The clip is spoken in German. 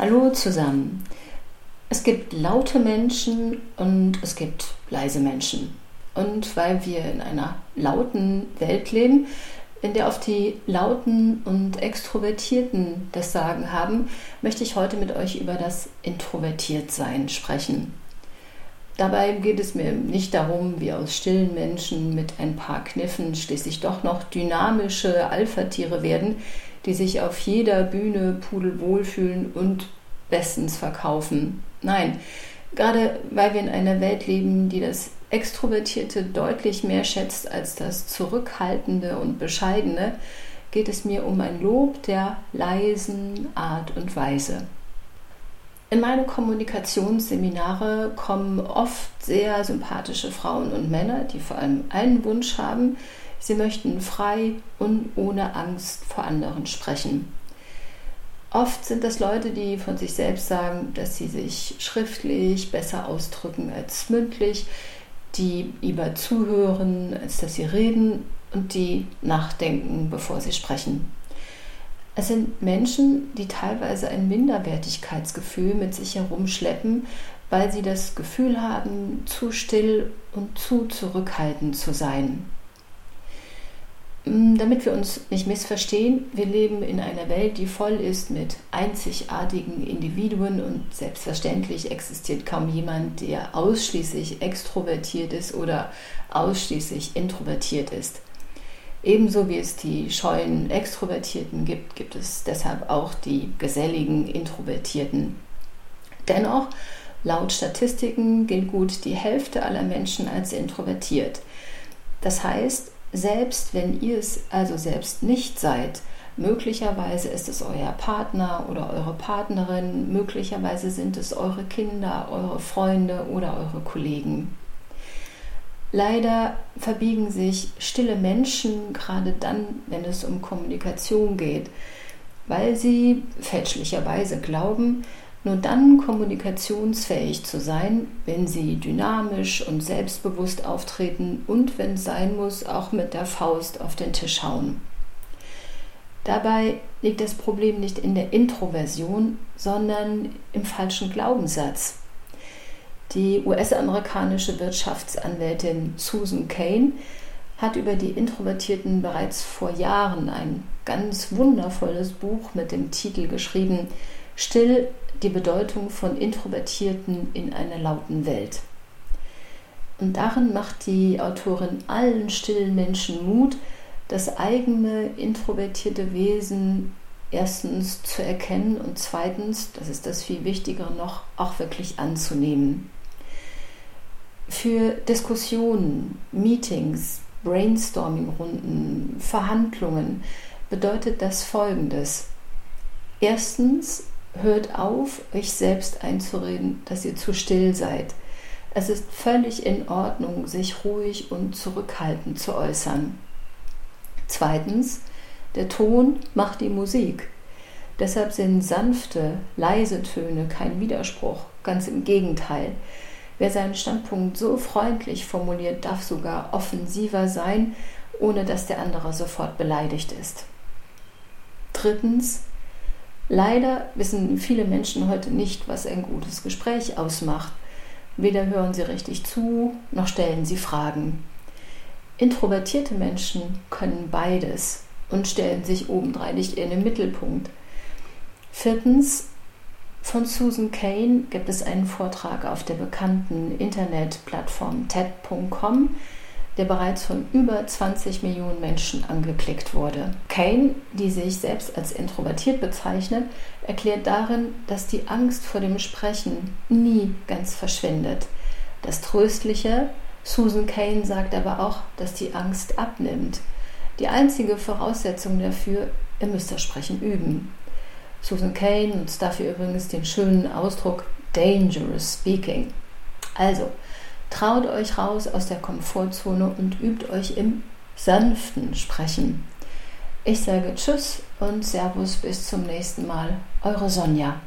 Hallo zusammen. Es gibt laute Menschen und es gibt leise Menschen. Und weil wir in einer lauten Welt leben, in der oft die Lauten und Extrovertierten das Sagen haben, möchte ich heute mit euch über das Introvertiertsein sprechen. Dabei geht es mir nicht darum, wie aus stillen Menschen mit ein paar Kniffen schließlich doch noch dynamische Alpha-Tiere werden, die sich auf jeder Bühne pudelwohl fühlen und bestens verkaufen. Nein, gerade weil wir in einer Welt leben, die das Extrovertierte deutlich mehr schätzt als das Zurückhaltende und Bescheidene, geht es mir um ein Lob der leisen Art und Weise. In meine Kommunikationsseminare kommen oft sehr sympathische Frauen und Männer, die vor allem einen Wunsch haben, Sie möchten frei und ohne Angst vor anderen sprechen. Oft sind das Leute, die von sich selbst sagen, dass sie sich schriftlich besser ausdrücken als mündlich, die lieber zuhören, als dass sie reden und die nachdenken, bevor sie sprechen. Es sind Menschen, die teilweise ein Minderwertigkeitsgefühl mit sich herumschleppen, weil sie das Gefühl haben, zu still und zu zurückhaltend zu sein. Mm, damit wir uns nicht missverstehen, wir leben in einer Welt, die voll ist mit einzigartigen Individuen und selbstverständlich existiert kaum jemand, der ausschließlich extrovertiert ist oder ausschließlich introvertiert ist. Ebenso wie es die scheuen Extrovertierten gibt, gibt es deshalb auch die geselligen Introvertierten. Dennoch, laut Statistiken gilt gut die Hälfte aller Menschen als introvertiert. Das heißt, selbst wenn ihr es also selbst nicht seid, möglicherweise ist es euer Partner oder eure Partnerin, möglicherweise sind es eure Kinder, eure Freunde oder eure Kollegen. Leider verbiegen sich stille Menschen gerade dann, wenn es um Kommunikation geht, weil sie fälschlicherweise glauben, nur dann kommunikationsfähig zu sein, wenn sie dynamisch und selbstbewusst auftreten und wenn es sein muss, auch mit der Faust auf den Tisch hauen. Dabei liegt das Problem nicht in der Introversion, sondern im falschen Glaubenssatz. Die US-amerikanische Wirtschaftsanwältin Susan Kane hat über die Introvertierten bereits vor Jahren ein ganz wundervolles Buch mit dem Titel geschrieben Still die Bedeutung von Introvertierten in einer lauten Welt. Und darin macht die Autorin allen stillen Menschen Mut, das eigene introvertierte Wesen erstens zu erkennen und zweitens, das ist das viel Wichtigere noch, auch wirklich anzunehmen. Für Diskussionen, Meetings, Brainstorming-Runden, Verhandlungen bedeutet das Folgendes. Erstens hört auf, euch selbst einzureden, dass ihr zu still seid. Es ist völlig in Ordnung, sich ruhig und zurückhaltend zu äußern. Zweitens, der Ton macht die Musik. Deshalb sind sanfte, leise Töne kein Widerspruch, ganz im Gegenteil. Wer seinen Standpunkt so freundlich formuliert, darf sogar offensiver sein, ohne dass der andere sofort beleidigt ist. Drittens, Leider wissen viele Menschen heute nicht, was ein gutes Gespräch ausmacht. Weder hören sie richtig zu, noch stellen sie Fragen. Introvertierte Menschen können beides und stellen sich obendrein nicht in den Mittelpunkt. Viertens, von Susan Kane gibt es einen Vortrag auf der bekannten Internetplattform TED.com, der bereits von über 20 Millionen Menschen angeklickt wurde. Kane, die sich selbst als introvertiert bezeichnet, erklärt darin, dass die Angst vor dem Sprechen nie ganz verschwindet. Das Tröstliche, Susan Kane sagt aber auch, dass die Angst abnimmt. Die einzige Voraussetzung dafür, ihr müsst das Sprechen üben. Susan Kane nutzt dafür übrigens den schönen Ausdruck Dangerous Speaking. Also, Traut euch raus aus der Komfortzone und übt euch im sanften Sprechen. Ich sage Tschüss und Servus bis zum nächsten Mal. Eure Sonja.